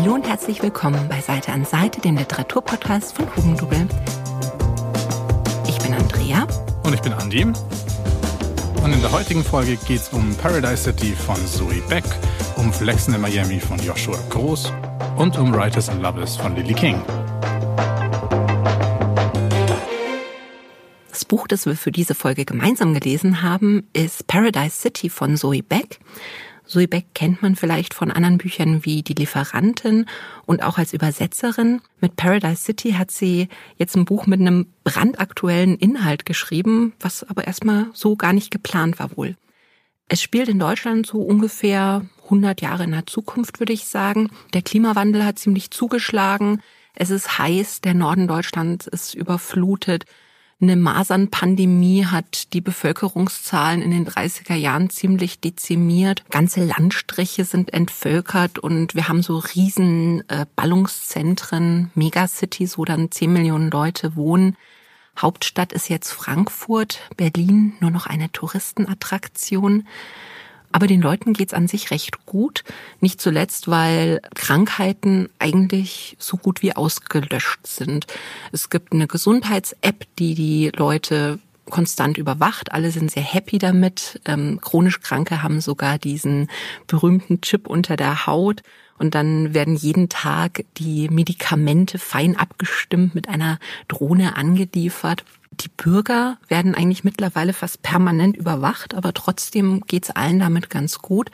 Hallo und herzlich willkommen bei Seite an Seite, dem Literaturpodcast von Hugendubel. Ich bin Andrea. Und ich bin Andi. Und in der heutigen Folge geht es um Paradise City von Zoe Beck, um Flexen in Miami von Joshua Groß und um Writers and Lovers von Lily King. Das Buch, das wir für diese Folge gemeinsam gelesen haben, ist Paradise City von Zoe Beck. Zoe Beck kennt man vielleicht von anderen Büchern wie Die Lieferantin und auch als Übersetzerin. Mit Paradise City hat sie jetzt ein Buch mit einem brandaktuellen Inhalt geschrieben, was aber erstmal so gar nicht geplant war wohl. Es spielt in Deutschland so ungefähr 100 Jahre in der Zukunft, würde ich sagen. Der Klimawandel hat ziemlich zugeschlagen. Es ist heiß, der Norden Deutschlands ist überflutet. Eine Masernpandemie hat die Bevölkerungszahlen in den 30er Jahren ziemlich dezimiert. Ganze Landstriche sind entvölkert und wir haben so riesen äh, Ballungszentren, Megacities, wo dann 10 Millionen Leute wohnen. Hauptstadt ist jetzt Frankfurt, Berlin nur noch eine Touristenattraktion. Aber den Leuten geht's an sich recht gut. Nicht zuletzt, weil Krankheiten eigentlich so gut wie ausgelöscht sind. Es gibt eine Gesundheits-App, die die Leute konstant überwacht. Alle sind sehr happy damit. Ähm, chronisch Kranke haben sogar diesen berühmten Chip unter der Haut. Und dann werden jeden Tag die Medikamente fein abgestimmt mit einer Drohne angeliefert. Die Bürger werden eigentlich mittlerweile fast permanent überwacht, aber trotzdem geht's allen damit ganz gut.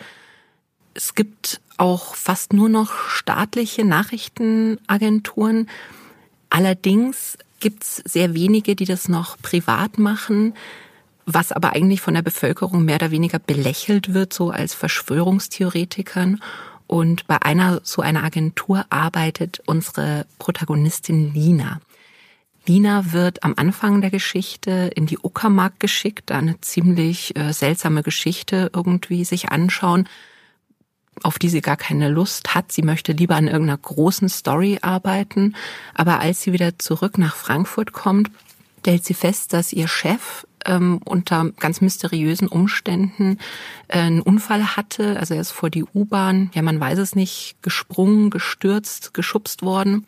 Es gibt auch fast nur noch staatliche Nachrichtenagenturen. Allerdings gibt's sehr wenige, die das noch privat machen, was aber eigentlich von der Bevölkerung mehr oder weniger belächelt wird, so als Verschwörungstheoretikern. Und bei einer so einer Agentur arbeitet unsere Protagonistin Lina. Lina wird am Anfang der Geschichte in die Uckermark geschickt, eine ziemlich äh, seltsame Geschichte irgendwie sich anschauen, auf die sie gar keine Lust hat. Sie möchte lieber an irgendeiner großen Story arbeiten. Aber als sie wieder zurück nach Frankfurt kommt, stellt sie fest, dass ihr Chef ähm, unter ganz mysteriösen Umständen äh, einen Unfall hatte. Also er ist vor die U-Bahn, ja man weiß es nicht, gesprungen, gestürzt, geschubst worden.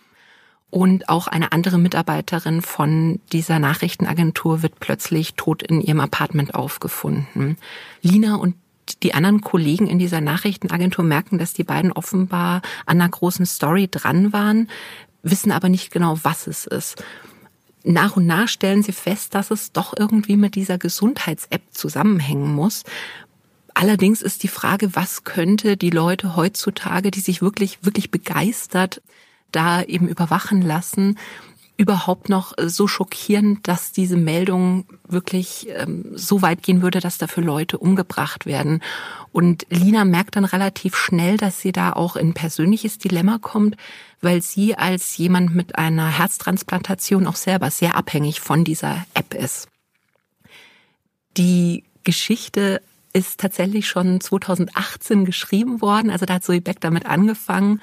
Und auch eine andere Mitarbeiterin von dieser Nachrichtenagentur wird plötzlich tot in ihrem Apartment aufgefunden. Lina und die anderen Kollegen in dieser Nachrichtenagentur merken, dass die beiden offenbar an einer großen Story dran waren, wissen aber nicht genau, was es ist. Nach und nach stellen sie fest, dass es doch irgendwie mit dieser Gesundheits-App zusammenhängen muss. Allerdings ist die Frage, was könnte die Leute heutzutage, die sich wirklich, wirklich begeistert da eben überwachen lassen, überhaupt noch so schockieren, dass diese Meldung wirklich ähm, so weit gehen würde, dass dafür Leute umgebracht werden. Und Lina merkt dann relativ schnell, dass sie da auch in persönliches Dilemma kommt, weil sie als jemand mit einer Herztransplantation auch selber sehr abhängig von dieser App ist. Die Geschichte ist tatsächlich schon 2018 geschrieben worden, also da hat Zoe Beck damit angefangen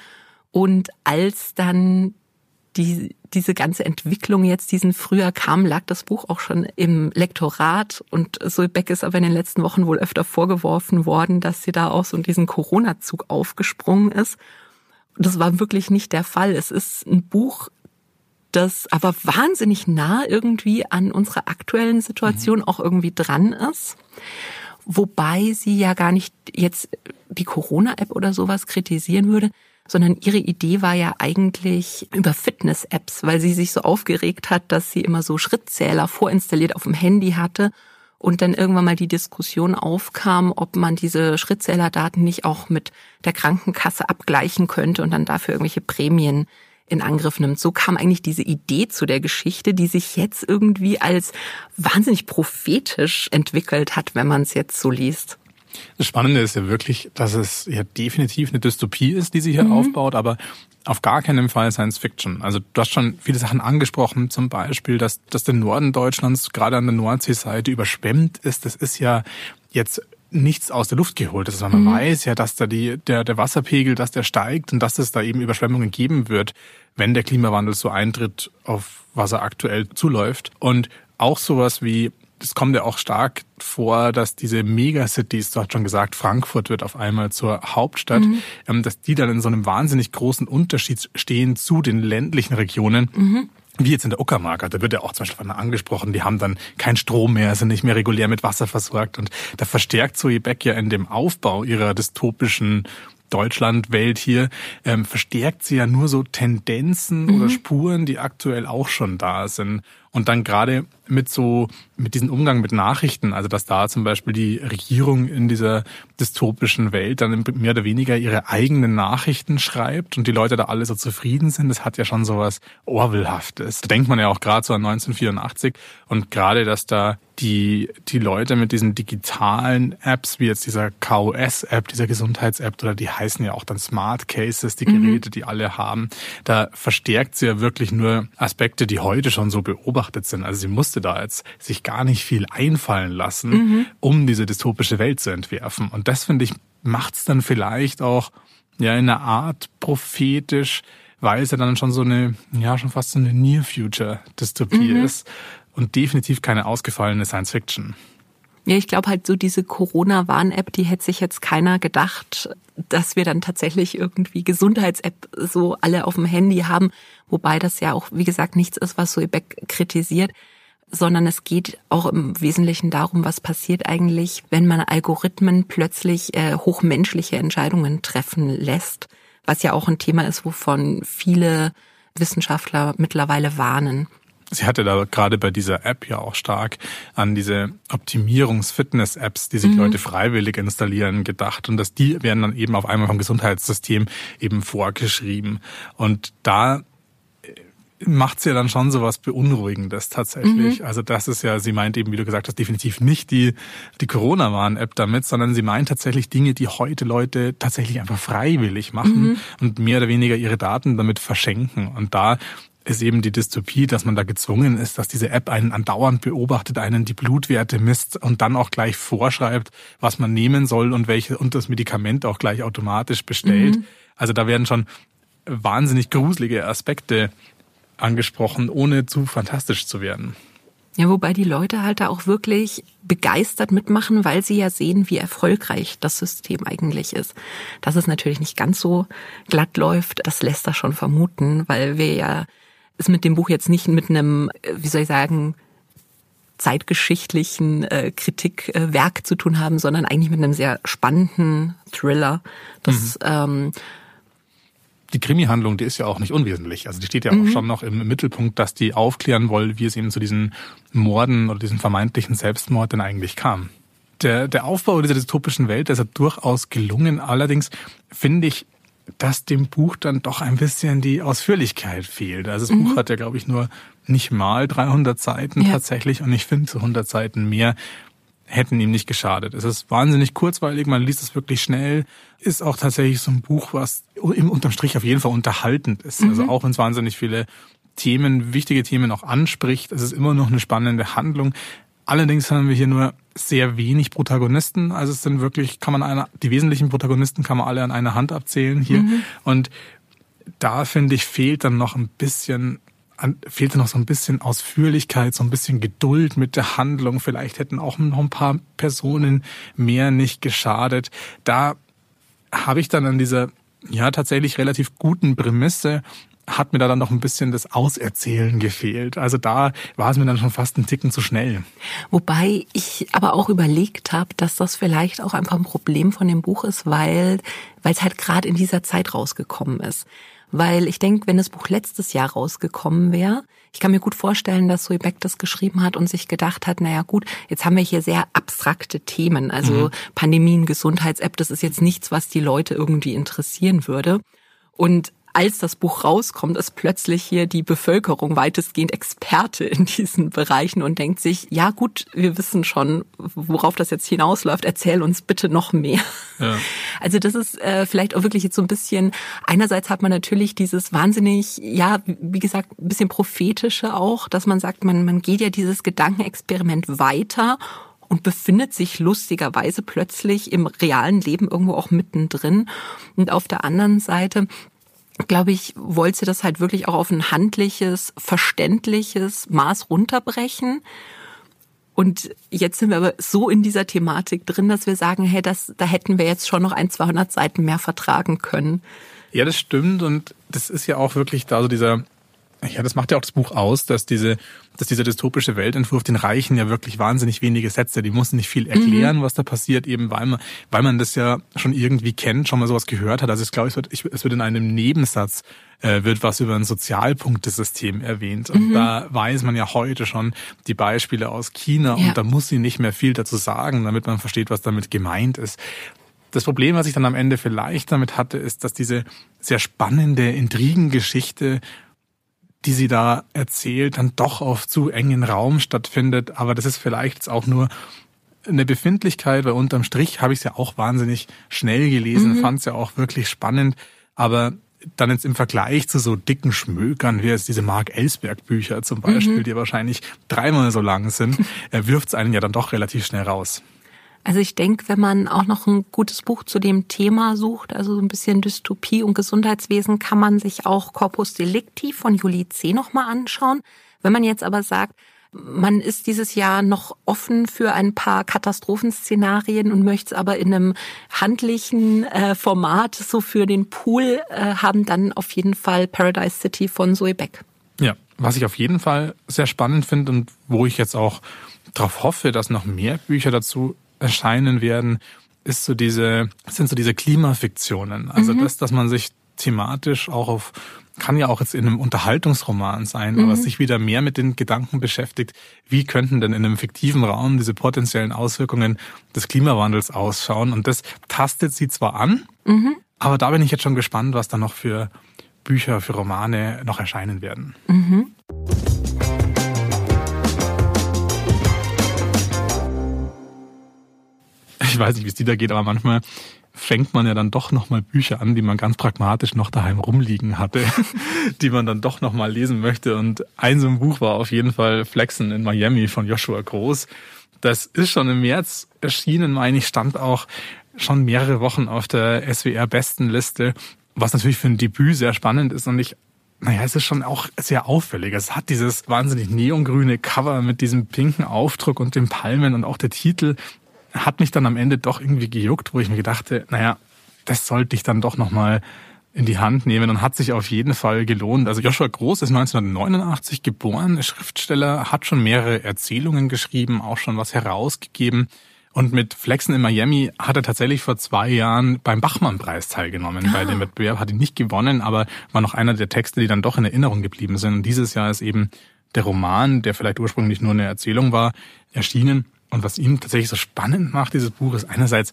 und als dann die, diese ganze Entwicklung jetzt diesen Frühjahr kam, lag das Buch auch schon im Lektorat und Zoe Beck ist aber in den letzten Wochen wohl öfter vorgeworfen worden, dass sie da auch so in diesen Corona-Zug aufgesprungen ist. Und das war wirklich nicht der Fall. Es ist ein Buch, das aber wahnsinnig nah irgendwie an unserer aktuellen Situation auch irgendwie dran ist. Wobei sie ja gar nicht jetzt die Corona-App oder sowas kritisieren würde, sondern ihre Idee war ja eigentlich über Fitness-Apps, weil sie sich so aufgeregt hat, dass sie immer so Schrittzähler vorinstalliert auf dem Handy hatte und dann irgendwann mal die Diskussion aufkam, ob man diese Schrittzählerdaten nicht auch mit der Krankenkasse abgleichen könnte und dann dafür irgendwelche Prämien in Angriff nimmt. So kam eigentlich diese Idee zu der Geschichte, die sich jetzt irgendwie als wahnsinnig prophetisch entwickelt hat, wenn man es jetzt so liest. Das Spannende ist ja wirklich, dass es ja definitiv eine Dystopie ist, die sie hier mhm. aufbaut, aber auf gar keinen Fall Science Fiction. Also du hast schon viele Sachen angesprochen, zum Beispiel, dass, dass der Norden Deutschlands gerade an der Nordseeseite überschwemmt ist. Das ist ja jetzt nichts aus der Luft geholt. Das ist, man mhm. weiß ja, dass da die, der, der Wasserpegel, dass der steigt und dass es da eben Überschwemmungen geben wird, wenn der Klimawandel so eintritt, auf was er aktuell zuläuft. Und auch sowas wie es kommt ja auch stark vor, dass diese Megacities, du hast schon gesagt, Frankfurt wird auf einmal zur Hauptstadt, mhm. Ähm, dass die dann in so einem wahnsinnig großen Unterschied stehen zu den ländlichen Regionen. Mhm wie jetzt in der Uckermark, da wird ja auch zum Beispiel angesprochen, die haben dann keinen Strom mehr, sind nicht mehr regulär mit Wasser versorgt und da verstärkt Zoe Beck ja in dem Aufbau ihrer dystopischen Deutschland-Welt hier, ähm, verstärkt sie ja nur so Tendenzen mhm. oder Spuren, die aktuell auch schon da sind. Und dann gerade mit so, mit diesem Umgang mit Nachrichten, also dass da zum Beispiel die Regierung in dieser dystopischen Welt dann mehr oder weniger ihre eigenen Nachrichten schreibt und die Leute da alle so zufrieden sind, das hat ja schon so was Orwellhaftes. Da denkt man ja auch gerade so an 1984 und gerade, dass da die, die Leute mit diesen digitalen Apps, wie jetzt dieser KOS-App, dieser Gesundheits-App, oder die heißen ja auch dann Smart Cases, die mhm. Geräte, mhm. die alle haben, da verstärkt sie ja wirklich nur Aspekte, die heute schon so beobachtet sind. Also sie musste da jetzt sich gar nicht viel einfallen lassen, mhm. um diese dystopische Welt zu entwerfen. Und das finde ich macht's dann vielleicht auch ja in einer Art prophetisch, weil es ja dann schon so eine ja schon fast so eine Near Future Dystopie mhm. ist und definitiv keine ausgefallene Science Fiction. Ja, ich glaube halt so diese Corona-Warn-App, die hätte sich jetzt keiner gedacht, dass wir dann tatsächlich irgendwie Gesundheits-App so alle auf dem Handy haben, wobei das ja auch, wie gesagt, nichts ist, was so Ebeck kritisiert, sondern es geht auch im Wesentlichen darum, was passiert eigentlich, wenn man Algorithmen plötzlich äh, hochmenschliche Entscheidungen treffen lässt, was ja auch ein Thema ist, wovon viele Wissenschaftler mittlerweile warnen. Sie hatte da gerade bei dieser App ja auch stark an diese Optimierungs-Fitness-Apps, die sich mhm. Leute freiwillig installieren, gedacht. Und dass die werden dann eben auf einmal vom Gesundheitssystem eben vorgeschrieben. Und da macht sie ja dann schon so was Beunruhigendes tatsächlich. Mhm. Also das ist ja, sie meint eben, wie du gesagt hast, definitiv nicht die, die Corona-Warn-App damit, sondern sie meint tatsächlich Dinge, die heute Leute tatsächlich einfach freiwillig machen mhm. und mehr oder weniger ihre Daten damit verschenken. Und da ist eben die Dystopie, dass man da gezwungen ist, dass diese App einen andauernd beobachtet, einen die Blutwerte misst und dann auch gleich vorschreibt, was man nehmen soll und welche und das Medikament auch gleich automatisch bestellt. Mhm. Also da werden schon wahnsinnig gruselige Aspekte angesprochen, ohne zu fantastisch zu werden. Ja, wobei die Leute halt da auch wirklich begeistert mitmachen, weil sie ja sehen, wie erfolgreich das System eigentlich ist. Dass es natürlich nicht ganz so glatt läuft, das lässt das schon vermuten, weil wir ja es mit dem Buch jetzt nicht mit einem, wie soll ich sagen, zeitgeschichtlichen äh, Kritikwerk äh, zu tun haben, sondern eigentlich mit einem sehr spannenden Thriller. Das mhm. ähm, die Krimi-Handlung, die ist ja auch nicht unwesentlich. Also die steht ja mhm. auch schon noch im Mittelpunkt, dass die aufklären wollen, wie es eben zu diesen Morden oder diesen vermeintlichen Selbstmord denn eigentlich kam. Der, der Aufbau dieser dystopischen Welt ist ja durchaus gelungen. Allerdings finde ich, dass dem Buch dann doch ein bisschen die Ausführlichkeit fehlt. Also das mhm. Buch hat ja, glaube ich, nur nicht mal 300 Seiten ja. tatsächlich und ich finde so 100 Seiten mehr hätten ihm nicht geschadet. Es ist wahnsinnig kurzweilig, man liest es wirklich schnell. Ist auch tatsächlich so ein Buch, was im unterm Strich auf jeden Fall unterhaltend ist. Also mhm. Also auch wenn es wahnsinnig viele Themen, wichtige Themen auch anspricht, es ist immer noch eine spannende Handlung. Allerdings haben wir hier nur sehr wenig Protagonisten. Also es sind wirklich, kann man eine, die wesentlichen Protagonisten kann man alle an einer Hand abzählen hier. Mhm. Und da finde ich fehlt dann noch ein bisschen fehlte noch so ein bisschen Ausführlichkeit, so ein bisschen Geduld mit der Handlung. Vielleicht hätten auch noch ein paar Personen mehr nicht geschadet. Da habe ich dann an dieser ja tatsächlich relativ guten Prämisse hat mir da dann noch ein bisschen das Auserzählen gefehlt. Also da war es mir dann schon fast ein Ticken zu schnell. Wobei ich aber auch überlegt habe, dass das vielleicht auch einfach ein Problem von dem Buch ist, weil weil es halt gerade in dieser Zeit rausgekommen ist. Weil ich denke, wenn das Buch letztes Jahr rausgekommen wäre, ich kann mir gut vorstellen, dass Zoe Beck das geschrieben hat und sich gedacht hat, naja gut, jetzt haben wir hier sehr abstrakte Themen. Also mhm. Pandemien, Gesundheits-App, das ist jetzt nichts, was die Leute irgendwie interessieren würde. Und als das Buch rauskommt, ist plötzlich hier die Bevölkerung weitestgehend Experte in diesen Bereichen und denkt sich, ja gut, wir wissen schon, worauf das jetzt hinausläuft, erzähl uns bitte noch mehr. Ja. Also das ist äh, vielleicht auch wirklich jetzt so ein bisschen, einerseits hat man natürlich dieses wahnsinnig, ja, wie gesagt, ein bisschen prophetische auch, dass man sagt, man, man geht ja dieses Gedankenexperiment weiter und befindet sich lustigerweise plötzlich im realen Leben irgendwo auch mittendrin. Und auf der anderen Seite glaube ich, wollte sie das halt wirklich auch auf ein handliches, verständliches Maß runterbrechen. Und jetzt sind wir aber so in dieser Thematik drin, dass wir sagen, hey, das, da hätten wir jetzt schon noch ein, 200 Seiten mehr vertragen können. Ja, das stimmt. Und das ist ja auch wirklich da so dieser ja, das macht ja auch das Buch aus, dass diese, dass dieser dystopische Weltentwurf, den reichen ja wirklich wahnsinnig wenige Sätze. Die mussten nicht viel erklären, mhm. was da passiert, eben weil man, weil man das ja schon irgendwie kennt, schon mal sowas gehört hat. Also ich glaube, es wird, es wird in einem Nebensatz äh, wird was über ein Sozialpunktesystem erwähnt. Und mhm. da weiß man ja heute schon die Beispiele aus China ja. und da muss sie nicht mehr viel dazu sagen, damit man versteht, was damit gemeint ist. Das Problem, was ich dann am Ende vielleicht damit hatte, ist, dass diese sehr spannende Intrigengeschichte die sie da erzählt, dann doch auf zu engen Raum stattfindet. Aber das ist vielleicht jetzt auch nur eine Befindlichkeit, weil unterm Strich habe ich es ja auch wahnsinnig schnell gelesen, mhm. fand es ja auch wirklich spannend. Aber dann jetzt im Vergleich zu so dicken Schmökern, wie jetzt diese Mark Ellsberg Bücher zum Beispiel, mhm. die wahrscheinlich dreimal so lang sind, wirft es einen ja dann doch relativ schnell raus. Also ich denke, wenn man auch noch ein gutes Buch zu dem Thema sucht, also so ein bisschen Dystopie und Gesundheitswesen, kann man sich auch Corpus Delicti von Julie C. nochmal anschauen. Wenn man jetzt aber sagt, man ist dieses Jahr noch offen für ein paar Katastrophenszenarien und möchte es aber in einem handlichen äh, Format so für den Pool äh, haben, dann auf jeden Fall Paradise City von Zoe Beck. Ja, was ich auf jeden Fall sehr spannend finde und wo ich jetzt auch darauf hoffe, dass noch mehr Bücher dazu erscheinen werden, ist so diese, sind so diese Klimafiktionen. Also mhm. das, dass man sich thematisch auch auf, kann ja auch jetzt in einem Unterhaltungsroman sein, mhm. aber sich wieder mehr mit den Gedanken beschäftigt, wie könnten denn in einem fiktiven Raum diese potenziellen Auswirkungen des Klimawandels ausschauen. Und das tastet sie zwar an, mhm. aber da bin ich jetzt schon gespannt, was da noch für Bücher, für Romane noch erscheinen werden. Mhm. Ich weiß nicht, wie es dir da geht, aber manchmal fängt man ja dann doch nochmal Bücher an, die man ganz pragmatisch noch daheim rumliegen hatte, die man dann doch nochmal lesen möchte. Und ein so ein Buch war auf jeden Fall Flexen in Miami von Joshua Groß. Das ist schon im März erschienen, meine ich, stand auch schon mehrere Wochen auf der SWR-Bestenliste, was natürlich für ein Debüt sehr spannend ist und ich naja, es ist schon auch sehr auffällig. Es hat dieses wahnsinnig neongrüne Cover mit diesem pinken Aufdruck und den Palmen und auch der Titel hat mich dann am Ende doch irgendwie gejuckt, wo ich mir gedachte, naja, das sollte ich dann doch nochmal in die Hand nehmen und hat sich auf jeden Fall gelohnt. Also Joshua Groß ist 1989 geboren, Schriftsteller, hat schon mehrere Erzählungen geschrieben, auch schon was herausgegeben. Und mit Flexen in Miami hat er tatsächlich vor zwei Jahren beim Bachmann-Preis teilgenommen. Ah. Bei dem Wettbewerb hat er nicht gewonnen, aber war noch einer der Texte, die dann doch in Erinnerung geblieben sind. Und dieses Jahr ist eben der Roman, der vielleicht ursprünglich nur eine Erzählung war, erschienen. Und was ihn tatsächlich so spannend macht, dieses Buch, ist einerseits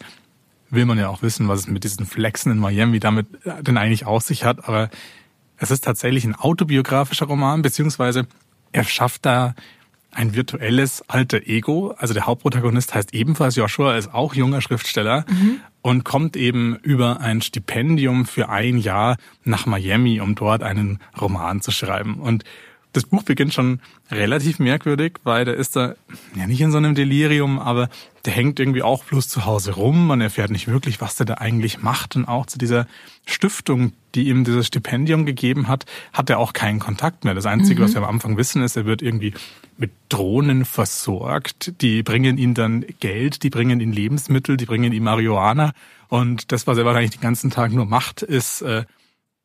will man ja auch wissen, was es mit diesen Flexen in Miami damit äh, denn eigentlich aus sich hat, aber es ist tatsächlich ein autobiografischer Roman, beziehungsweise er schafft da ein virtuelles alter Ego. Also der Hauptprotagonist heißt ebenfalls Joshua, ist auch junger Schriftsteller mhm. und kommt eben über ein Stipendium für ein Jahr nach Miami, um dort einen Roman zu schreiben. Und das Buch beginnt schon relativ merkwürdig, weil der ist da ja nicht in so einem Delirium, aber der hängt irgendwie auch bloß zu Hause rum. Man erfährt nicht wirklich, was der da eigentlich macht. Und auch zu dieser Stiftung, die ihm dieses Stipendium gegeben hat, hat er auch keinen Kontakt mehr. Das Einzige, mhm. was wir am Anfang wissen, ist, er wird irgendwie mit Drohnen versorgt. Die bringen ihm dann Geld, die bringen ihm Lebensmittel, die bringen ihm Marihuana. Und das, was er wahrscheinlich den ganzen Tag nur macht, ist äh,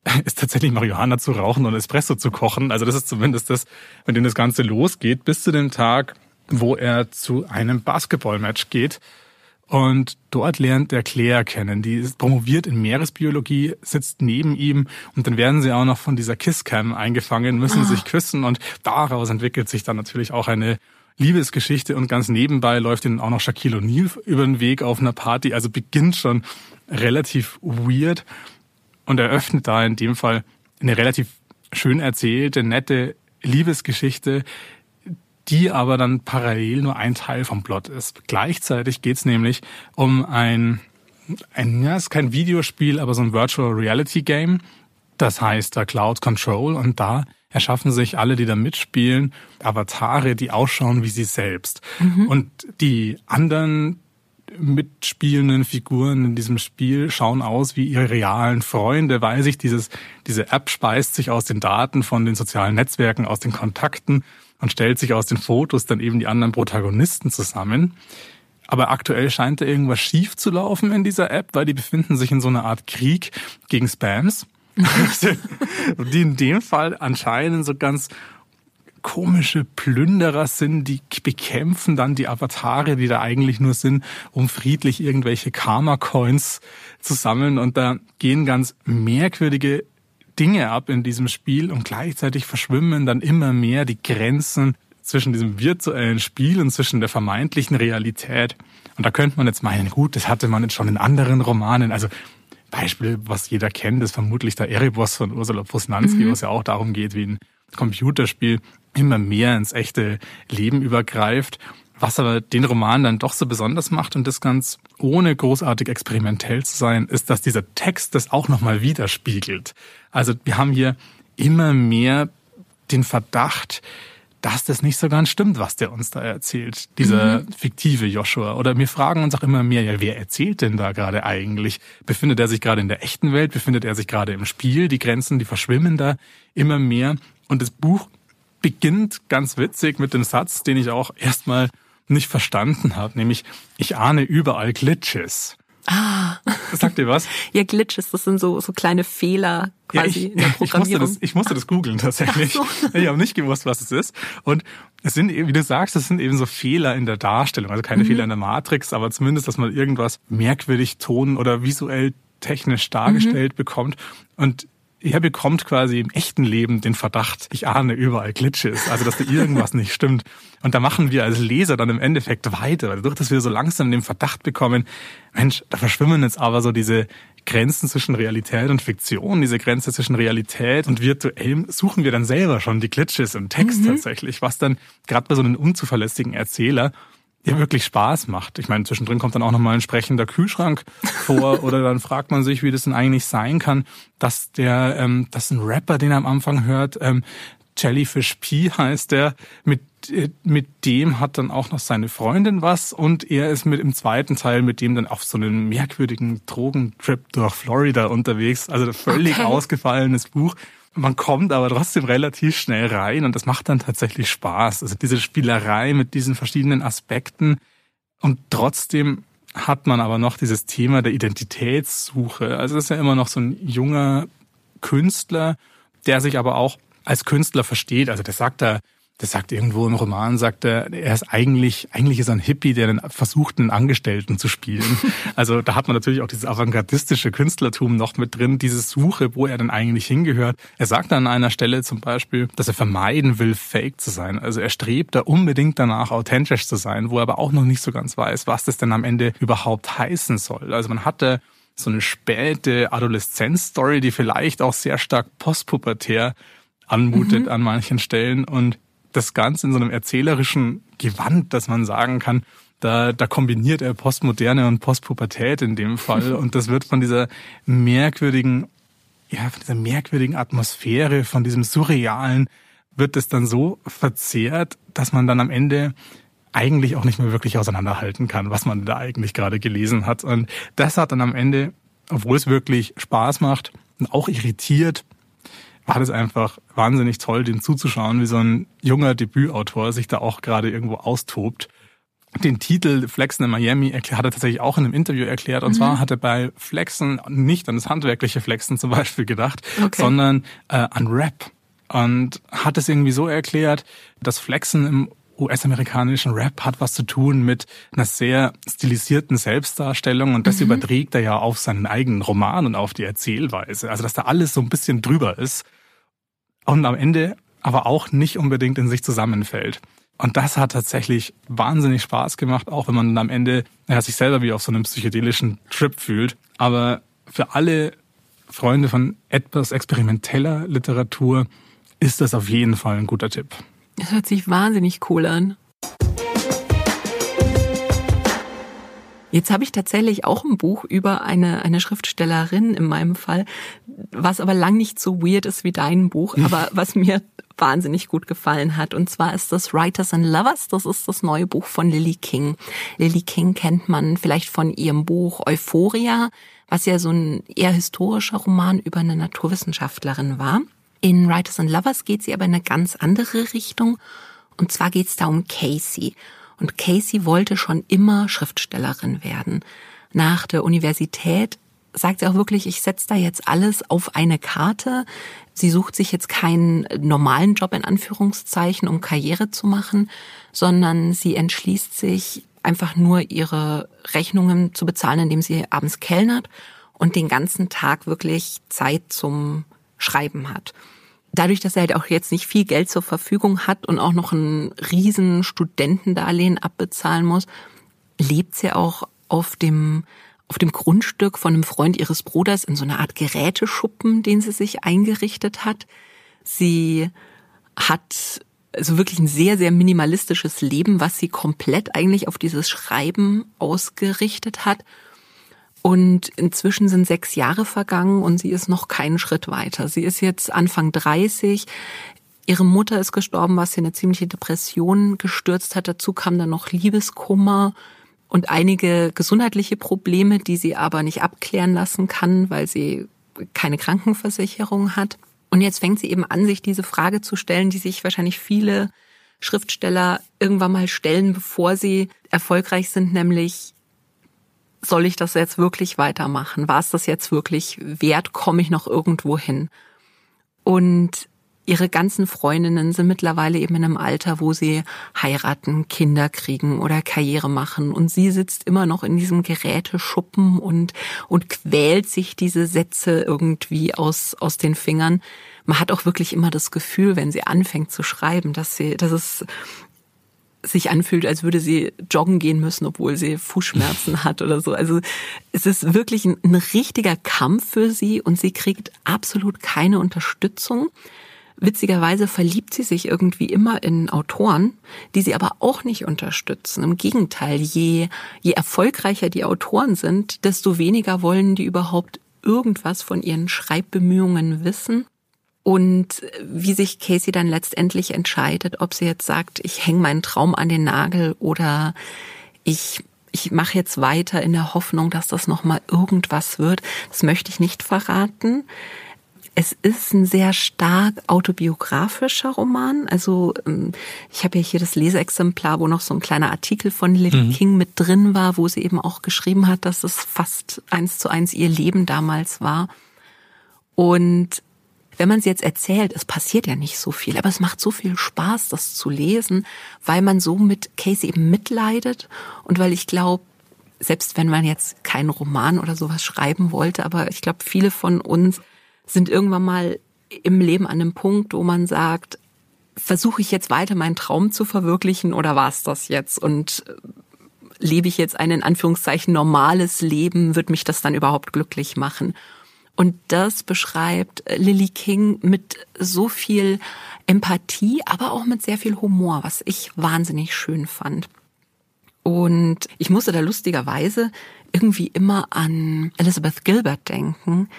ist tatsächlich Marihuana zu rauchen und Espresso zu kochen. Also das ist zumindest das, mit dem das Ganze losgeht, bis zu dem Tag, wo er zu einem Basketballmatch geht. Und dort lernt er Claire kennen. Die ist promoviert in Meeresbiologie, sitzt neben ihm und dann werden sie auch noch von dieser Kisscam eingefangen, müssen ah. sich küssen und daraus entwickelt sich dann natürlich auch eine Liebesgeschichte und ganz nebenbei läuft ihnen auch noch Shaquille O'Neal über den Weg auf einer Party. Also beginnt schon relativ weird und eröffnet da in dem Fall eine relativ schön erzählte, nette Liebesgeschichte, die aber dann parallel nur ein Teil vom Plot ist. Gleichzeitig geht es nämlich um ein, ein, ja, ist kein Videospiel, aber so ein Virtual Reality Game. Das heißt da Cloud Control und da erschaffen sich alle, die da mitspielen, Avatare, die ausschauen wie sie selbst. Mhm. Und die anderen mitspielenden Figuren in diesem Spiel schauen aus wie ihre realen Freunde, weil sich dieses, diese App speist sich aus den Daten von den sozialen Netzwerken, aus den Kontakten und stellt sich aus den Fotos dann eben die anderen Protagonisten zusammen. Aber aktuell scheint da irgendwas schief zu laufen in dieser App, weil die befinden sich in so einer Art Krieg gegen Spams. die in dem Fall anscheinend so ganz komische Plünderer sind, die bekämpfen dann die Avatare, die da eigentlich nur sind, um friedlich irgendwelche Karma-Coins zu sammeln. Und da gehen ganz merkwürdige Dinge ab in diesem Spiel und gleichzeitig verschwimmen dann immer mehr die Grenzen zwischen diesem virtuellen Spiel und zwischen der vermeintlichen Realität. Und da könnte man jetzt meinen, gut, das hatte man jetzt schon in anderen Romanen. Also Beispiel, was jeder kennt, ist vermutlich der Erebos von Ursula Posnanski, mhm. was ja auch darum geht, wie ein Computerspiel immer mehr ins echte Leben übergreift. Was aber den Roman dann doch so besonders macht und das ganz ohne großartig experimentell zu sein, ist, dass dieser Text das auch nochmal widerspiegelt. Also wir haben hier immer mehr den Verdacht, dass das nicht so ganz stimmt, was der uns da erzählt, dieser mhm. fiktive Joshua. Oder wir fragen uns auch immer mehr, ja, wer erzählt denn da gerade eigentlich? Befindet er sich gerade in der echten Welt? Befindet er sich gerade im Spiel? Die Grenzen, die verschwimmen da immer mehr. Und das Buch beginnt ganz witzig mit dem Satz, den ich auch erstmal nicht verstanden habe, nämlich ich ahne überall Glitches. Ah. Sagt dir was? Ja, Glitches, das sind so, so kleine Fehler quasi ja, ich, in der Programmierung. Ich musste das, ich musste das googeln tatsächlich. So. Ich habe nicht gewusst, was es ist. Und es sind, wie du sagst, es sind eben so Fehler in der Darstellung. Also keine mhm. Fehler in der Matrix, aber zumindest, dass man irgendwas merkwürdig ton- oder visuell technisch dargestellt mhm. bekommt. Und er bekommt quasi im echten Leben den Verdacht, ich ahne überall Glitches, also dass da irgendwas nicht stimmt. Und da machen wir als Leser dann im Endeffekt weiter, weil dadurch, dass wir so langsam den Verdacht bekommen, Mensch, da verschwimmen jetzt aber so diese Grenzen zwischen Realität und Fiktion, diese Grenze zwischen Realität und virtuell suchen wir dann selber schon die Glitches im Text mhm. tatsächlich, was dann gerade bei so einem unzuverlässigen Erzähler ja wirklich Spaß macht. Ich meine, zwischendrin kommt dann auch nochmal ein sprechender Kühlschrank vor oder dann fragt man sich, wie das denn eigentlich sein kann, dass der, ähm, dass ein Rapper, den er am Anfang hört, ähm, Jellyfish P heißt der, mit, äh, mit dem hat dann auch noch seine Freundin was und er ist mit im zweiten Teil mit dem dann auf so einen merkwürdigen Drogentrip durch Florida unterwegs. Also völlig okay. ausgefallenes Buch. Man kommt aber trotzdem relativ schnell rein und das macht dann tatsächlich Spaß. Also diese Spielerei mit diesen verschiedenen Aspekten und trotzdem hat man aber noch dieses Thema der Identitätssuche. Also das ist ja immer noch so ein junger Künstler, der sich aber auch als Künstler versteht. Also der sagt da das sagt irgendwo im Roman, sagt er, er ist eigentlich, eigentlich ist er ein Hippie, der den versucht, einen Angestellten zu spielen. Also da hat man natürlich auch dieses avantgardistische Künstlertum noch mit drin, diese Suche, wo er denn eigentlich hingehört. Er sagt an einer Stelle zum Beispiel, dass er vermeiden will, fake zu sein. Also er strebt da unbedingt danach, authentisch zu sein, wo er aber auch noch nicht so ganz weiß, was das denn am Ende überhaupt heißen soll. Also man hatte so eine späte Adoleszenzstory, die vielleicht auch sehr stark postpubertär anmutet mhm. an manchen Stellen und das Ganze in so einem erzählerischen Gewand, dass man sagen kann, da, da kombiniert er Postmoderne und Postpubertät in dem Fall. Und das wird von dieser merkwürdigen, ja, von dieser merkwürdigen Atmosphäre, von diesem Surrealen, wird es dann so verzehrt, dass man dann am Ende eigentlich auch nicht mehr wirklich auseinanderhalten kann, was man da eigentlich gerade gelesen hat. Und das hat dann am Ende, obwohl es wirklich Spaß macht und auch irritiert, war das einfach wahnsinnig toll, dem zuzuschauen, wie so ein junger Debütautor sich da auch gerade irgendwo austobt. Den Titel Flexen in Miami hat er tatsächlich auch in einem Interview erklärt. Und mhm. zwar hat er bei Flexen nicht an das handwerkliche Flexen zum Beispiel gedacht, okay. sondern äh, an Rap. Und hat es irgendwie so erklärt, dass Flexen im US-amerikanischen Rap hat was zu tun mit einer sehr stilisierten Selbstdarstellung und das mhm. überträgt er ja auf seinen eigenen Roman und auf die Erzählweise. Also dass da alles so ein bisschen drüber ist und am Ende aber auch nicht unbedingt in sich zusammenfällt. Und das hat tatsächlich wahnsinnig Spaß gemacht, auch wenn man am Ende ja, sich selber wie auf so einem psychedelischen Trip fühlt. Aber für alle Freunde von etwas experimenteller Literatur ist das auf jeden Fall ein guter Tipp. Das hört sich wahnsinnig cool an. Jetzt habe ich tatsächlich auch ein Buch über eine, eine Schriftstellerin in meinem Fall, was aber lang nicht so weird ist wie dein Buch, hm. aber was mir wahnsinnig gut gefallen hat. Und zwar ist das Writers and Lovers. Das ist das neue Buch von Lily King. Lily King kennt man vielleicht von ihrem Buch Euphoria, was ja so ein eher historischer Roman über eine Naturwissenschaftlerin war. In Writers and Lovers geht sie aber in eine ganz andere Richtung Und zwar geht es da um Casey. Und Casey wollte schon immer Schriftstellerin werden. Nach der Universität sagt sie auch wirklich, ich setze da jetzt alles auf eine Karte. Sie sucht sich jetzt keinen normalen Job in Anführungszeichen, um Karriere zu machen, sondern sie entschließt sich einfach nur ihre Rechnungen zu bezahlen, indem sie abends kellnert und den ganzen Tag wirklich Zeit zum Schreiben hat. Dadurch, dass er halt auch jetzt nicht viel Geld zur Verfügung hat und auch noch ein riesen Studentendarlehen abbezahlen muss, lebt sie auch auf dem auf dem Grundstück von einem Freund ihres Bruders in so einer Art Geräteschuppen, den sie sich eingerichtet hat. Sie hat also wirklich ein sehr, sehr minimalistisches Leben, was sie komplett eigentlich auf dieses Schreiben ausgerichtet hat. Und inzwischen sind sechs Jahre vergangen und sie ist noch keinen Schritt weiter. Sie ist jetzt Anfang 30. Ihre Mutter ist gestorben, was sie eine ziemliche Depression gestürzt hat. Dazu kam dann noch Liebeskummer und einige gesundheitliche Probleme, die sie aber nicht abklären lassen kann, weil sie keine Krankenversicherung hat. Und jetzt fängt sie eben an, sich diese Frage zu stellen, die sich wahrscheinlich viele Schriftsteller irgendwann mal stellen, bevor sie erfolgreich sind, nämlich soll ich das jetzt wirklich weitermachen? War es das jetzt wirklich wert? Komme ich noch irgendwo hin? Und ihre ganzen Freundinnen sind mittlerweile eben in einem Alter, wo sie heiraten, Kinder kriegen oder Karriere machen. Und sie sitzt immer noch in diesem Geräteschuppen und, und quält sich diese Sätze irgendwie aus, aus den Fingern. Man hat auch wirklich immer das Gefühl, wenn sie anfängt zu schreiben, dass sie, dass es sich anfühlt, als würde sie joggen gehen müssen, obwohl sie Fußschmerzen hat oder so. Also es ist wirklich ein, ein richtiger Kampf für sie und sie kriegt absolut keine Unterstützung. Witzigerweise verliebt sie sich irgendwie immer in Autoren, die sie aber auch nicht unterstützen. Im Gegenteil, je, je erfolgreicher die Autoren sind, desto weniger wollen die überhaupt irgendwas von ihren Schreibbemühungen wissen. Und wie sich Casey dann letztendlich entscheidet, ob sie jetzt sagt, ich hänge meinen Traum an den Nagel oder ich ich mache jetzt weiter in der Hoffnung, dass das noch mal irgendwas wird. Das möchte ich nicht verraten. Es ist ein sehr stark autobiografischer Roman. Also ähm, ich habe ja hier das Leseexemplar, wo noch so ein kleiner Artikel von Lily mhm. King mit drin war, wo sie eben auch geschrieben hat, dass es fast eins zu eins ihr Leben damals war. Und wenn man es jetzt erzählt, es passiert ja nicht so viel, aber es macht so viel Spaß, das zu lesen, weil man so mit Casey eben mitleidet und weil ich glaube, selbst wenn man jetzt keinen Roman oder sowas schreiben wollte, aber ich glaube, viele von uns sind irgendwann mal im Leben an einem Punkt, wo man sagt, versuche ich jetzt weiter meinen Traum zu verwirklichen oder war es das jetzt? Und äh, lebe ich jetzt ein in Anführungszeichen normales Leben? Wird mich das dann überhaupt glücklich machen? Und das beschreibt Lily King mit so viel Empathie, aber auch mit sehr viel Humor, was ich wahnsinnig schön fand. Und ich musste da lustigerweise irgendwie immer an Elizabeth Gilbert denken,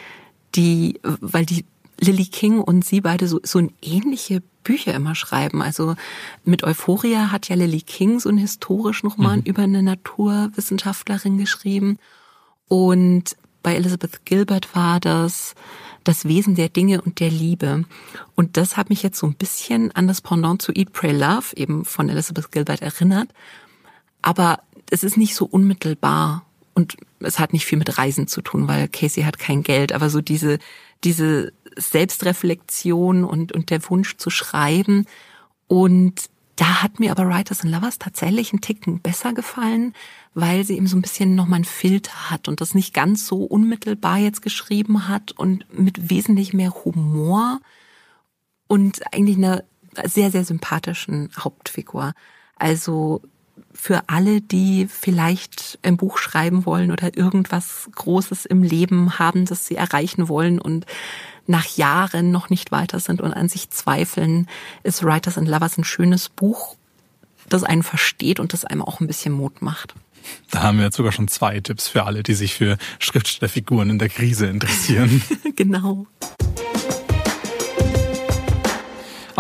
die, weil die Lily King und sie beide so, so ähnliche Bücher immer schreiben. Also mit Euphoria hat ja Lily King so einen historischen Roman mhm. über eine Naturwissenschaftlerin geschrieben. Und bei Elizabeth Gilbert war das das Wesen der Dinge und der Liebe. Und das hat mich jetzt so ein bisschen an das Pendant zu Eat, Pray, Love eben von Elizabeth Gilbert erinnert. Aber es ist nicht so unmittelbar und es hat nicht viel mit Reisen zu tun, weil Casey hat kein Geld, aber so diese, diese Selbstreflexion und, und der Wunsch zu schreiben. Und da hat mir aber Writers and Lovers tatsächlich einen Ticken besser gefallen, weil sie eben so ein bisschen nochmal einen Filter hat und das nicht ganz so unmittelbar jetzt geschrieben hat und mit wesentlich mehr Humor und eigentlich einer sehr, sehr sympathischen Hauptfigur. Also für alle, die vielleicht ein Buch schreiben wollen oder irgendwas Großes im Leben haben, das sie erreichen wollen und nach Jahren noch nicht weiter sind und an sich zweifeln, ist Writers and Lovers ein schönes Buch, das einen versteht und das einem auch ein bisschen Mut macht. Da haben wir jetzt sogar schon zwei Tipps für alle, die sich für Schriftstellerfiguren in der Krise interessieren. genau.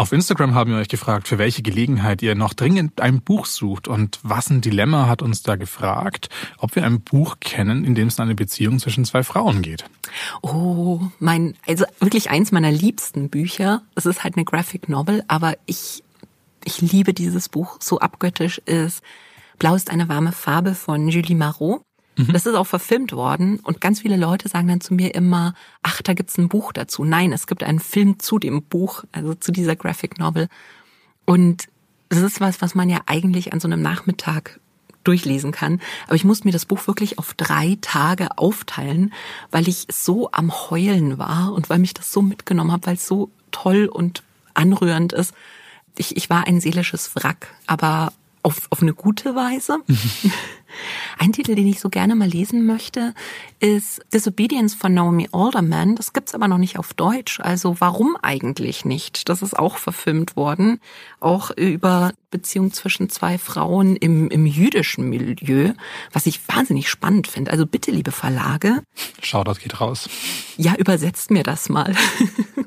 Auf Instagram haben wir euch gefragt, für welche Gelegenheit ihr noch dringend ein Buch sucht. Und was ein Dilemma hat uns da gefragt, ob wir ein Buch kennen, in dem es eine Beziehung zwischen zwei Frauen geht. Oh, mein, also wirklich eins meiner liebsten Bücher. Es ist halt eine Graphic Novel, aber ich ich liebe dieses Buch so abgöttisch, ist Blau ist eine warme Farbe von Julie Marot. Mhm. Das ist auch verfilmt worden und ganz viele Leute sagen dann zu mir immer, ach, da gibt's ein Buch dazu. Nein, es gibt einen Film zu dem Buch, also zu dieser Graphic Novel. Und das ist was, was man ja eigentlich an so einem Nachmittag durchlesen kann. Aber ich musste mir das Buch wirklich auf drei Tage aufteilen, weil ich so am Heulen war und weil mich das so mitgenommen hat, weil es so toll und anrührend ist. Ich, ich war ein seelisches Wrack, aber auf, auf eine gute Weise. Ein Titel, den ich so gerne mal lesen möchte, ist Disobedience von Naomi Alderman. Das gibt's aber noch nicht auf Deutsch. Also warum eigentlich nicht? Das ist auch verfilmt worden. Auch über Beziehung zwischen zwei Frauen im, im jüdischen Milieu, was ich wahnsinnig spannend finde. Also bitte, liebe Verlage. Shoutout geht raus. Ja, übersetzt mir das mal.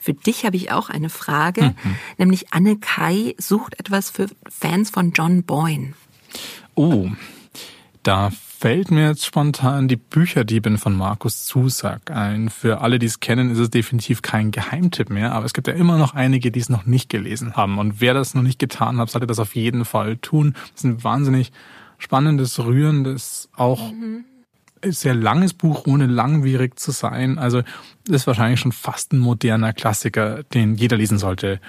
Für dich habe ich auch eine Frage, mhm. nämlich Anne Kai sucht etwas für Fans von John Boyne. Oh, da fällt mir jetzt spontan die Bücherdiebin von Markus Zusack ein. Für alle, die es kennen, ist es definitiv kein Geheimtipp mehr, aber es gibt ja immer noch einige, die es noch nicht gelesen haben. Und wer das noch nicht getan hat, sollte das auf jeden Fall tun. Das ist ein wahnsinnig spannendes, rührendes, auch mhm sehr langes Buch, ohne langwierig zu sein. Also ist wahrscheinlich schon fast ein moderner Klassiker, den jeder lesen sollte,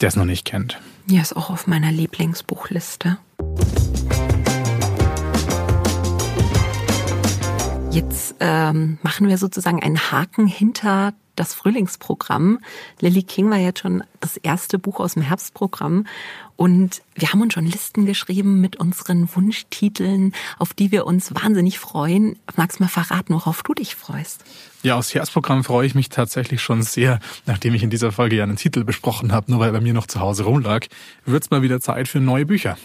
der es noch nicht kennt. Ja, ist auch auf meiner Lieblingsbuchliste. Jetzt ähm, machen wir sozusagen einen Haken hinter das Frühlingsprogramm. Lily King war jetzt schon das erste Buch aus dem Herbstprogramm und wir haben uns schon Listen geschrieben mit unseren Wunschtiteln, auf die wir uns wahnsinnig freuen. Magst du mal verraten, worauf du dich freust? Ja, aus Herbstprogramm freue ich mich tatsächlich schon sehr, nachdem ich in dieser Folge ja einen Titel besprochen habe, nur weil er bei mir noch zu Hause rumlag, wird's mal wieder Zeit für neue Bücher.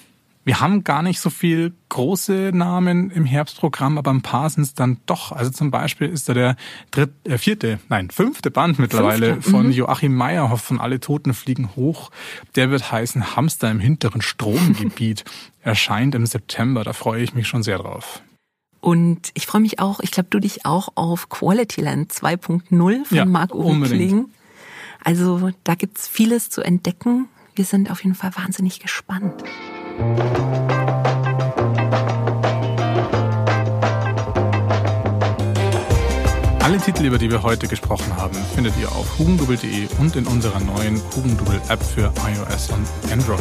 Wir haben gar nicht so viel große Namen im Herbstprogramm, aber ein paar sind es dann doch. Also zum Beispiel ist da der dritte, äh, vierte, nein, fünfte Band mittlerweile fünfte, von mhm. Joachim Meyerhoff von Alle Toten fliegen hoch. Der wird heißen Hamster im hinteren Stromgebiet. Erscheint im September. Da freue ich mich schon sehr drauf. Und ich freue mich auch, ich glaube, du dich auch auf Qualityland 2.0 von ja, Marc-Uwe Kling. Also da gibt's vieles zu entdecken. Wir sind auf jeden Fall wahnsinnig gespannt. Alle Titel, über die wir heute gesprochen haben, findet ihr auf hugendubel.de und in unserer neuen Hugendubel-App für iOS und Android.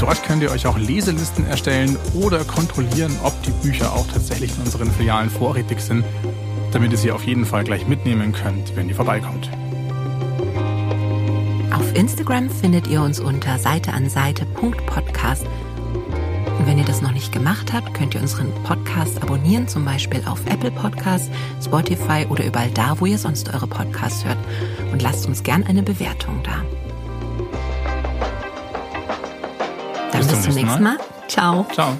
Dort könnt ihr euch auch Leselisten erstellen oder kontrollieren, ob die Bücher auch tatsächlich in unseren Filialen vorrätig sind, damit ihr sie auf jeden Fall gleich mitnehmen könnt, wenn ihr vorbeikommt. Auf Instagram findet ihr uns unter seiteanseite.podcast. Und wenn ihr das noch nicht gemacht habt, könnt ihr unseren Podcast abonnieren, zum Beispiel auf Apple Podcasts, Spotify oder überall da, wo ihr sonst eure Podcasts hört. Und lasst uns gern eine Bewertung da. Dann bis, bis zum nächsten Mal. Mal. Ciao. Ciao.